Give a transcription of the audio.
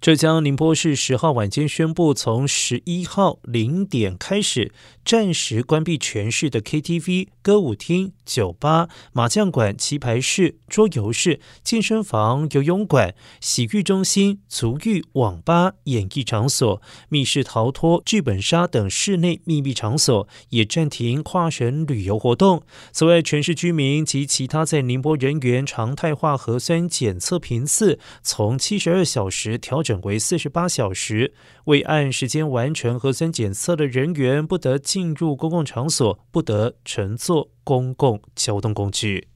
浙江宁波市十号晚间宣布，从十一号零点开始，暂时关闭全市的 KTV、歌舞厅、酒吧、麻将馆、棋牌室、桌游室、健身房、游泳馆、洗浴中心、足浴、网吧、演艺场所、密室逃脱、剧本杀等室内秘密闭场所，也暂停跨省旅游活动。此外，全市居民及其他在宁波人员常态化核酸检测频次从七十二小时调整。整为四十八小时，未按时间完成核酸检测的人员不得进入公共场所，不得乘坐公共交通工具。